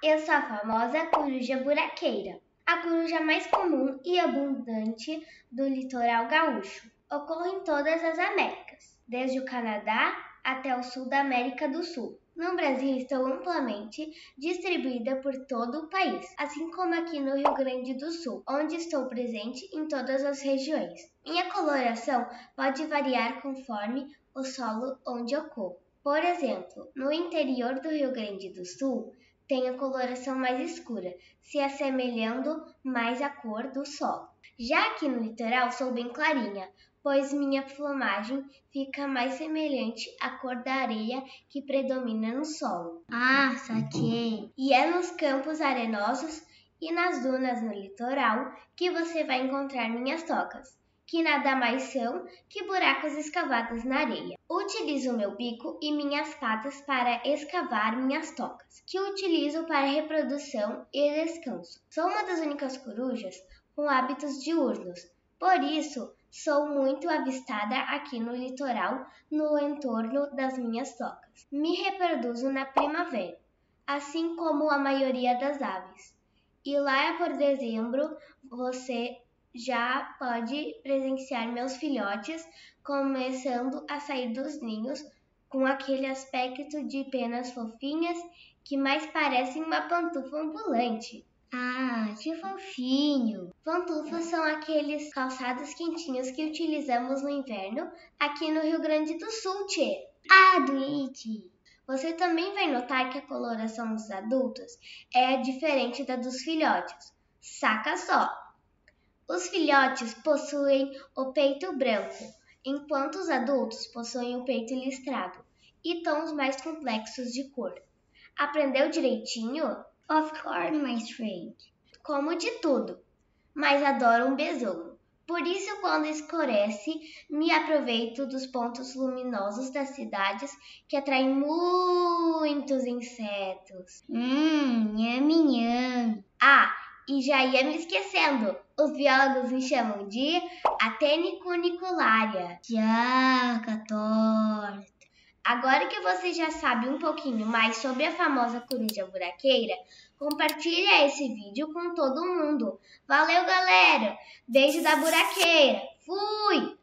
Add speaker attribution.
Speaker 1: eu sou a famosa coruja buraqueira, a coruja mais comum e abundante do litoral gaúcho. Ocorre em todas as Américas, desde o Canadá até o sul da América do Sul. No Brasil, estou amplamente distribuída por todo o país, assim como aqui no Rio Grande do Sul, onde estou presente em todas as regiões. Minha coloração pode variar conforme o solo onde ocorro. Por exemplo, no interior do Rio Grande do Sul, tem a coloração mais escura, se assemelhando mais à cor do solo. Já aqui no litoral sou bem clarinha, pois minha plumagem fica mais semelhante à cor da areia que predomina no solo.
Speaker 2: Ah, saquei!
Speaker 1: E é nos campos arenosos e nas dunas no litoral que você vai encontrar minhas tocas que nada mais são que buracos escavados na areia. Utilizo meu bico e minhas patas para escavar minhas tocas, que utilizo para reprodução e descanso. Sou uma das únicas corujas com hábitos diurnos, por isso sou muito avistada aqui no litoral, no entorno das minhas tocas. Me reproduzo na primavera, assim como a maioria das aves. E lá por dezembro você já pode presenciar meus filhotes começando a sair dos ninhos com aquele aspecto de penas fofinhas que mais parecem uma pantufa ambulante.
Speaker 2: Ah, que fofinho!
Speaker 1: Pantufas são aqueles calçados quentinhos que utilizamos no inverno aqui no Rio Grande do Sul, tchê.
Speaker 2: Ah, doente!
Speaker 1: Você também vai notar que a coloração dos adultos é diferente da dos filhotes. Saca só! Os filhotes possuem o peito branco, enquanto os adultos possuem o peito listrado e tons mais complexos de cor. Aprendeu direitinho?
Speaker 2: Of course, my friend.
Speaker 1: Como de tudo, mas adoro um besouro. Por isso, quando escurece, me aproveito dos pontos luminosos das cidades que atraem muitos insetos.
Speaker 2: Hum, nham, nham.
Speaker 1: Ah, e já ia me esquecendo. Os biólogos me chamam de atenicuniculária.
Speaker 2: Jaca torta.
Speaker 1: Agora que você já sabe um pouquinho mais sobre a famosa coruja buraqueira, compartilha esse vídeo com todo mundo. Valeu, galera! Beijo da buraqueira. Fui!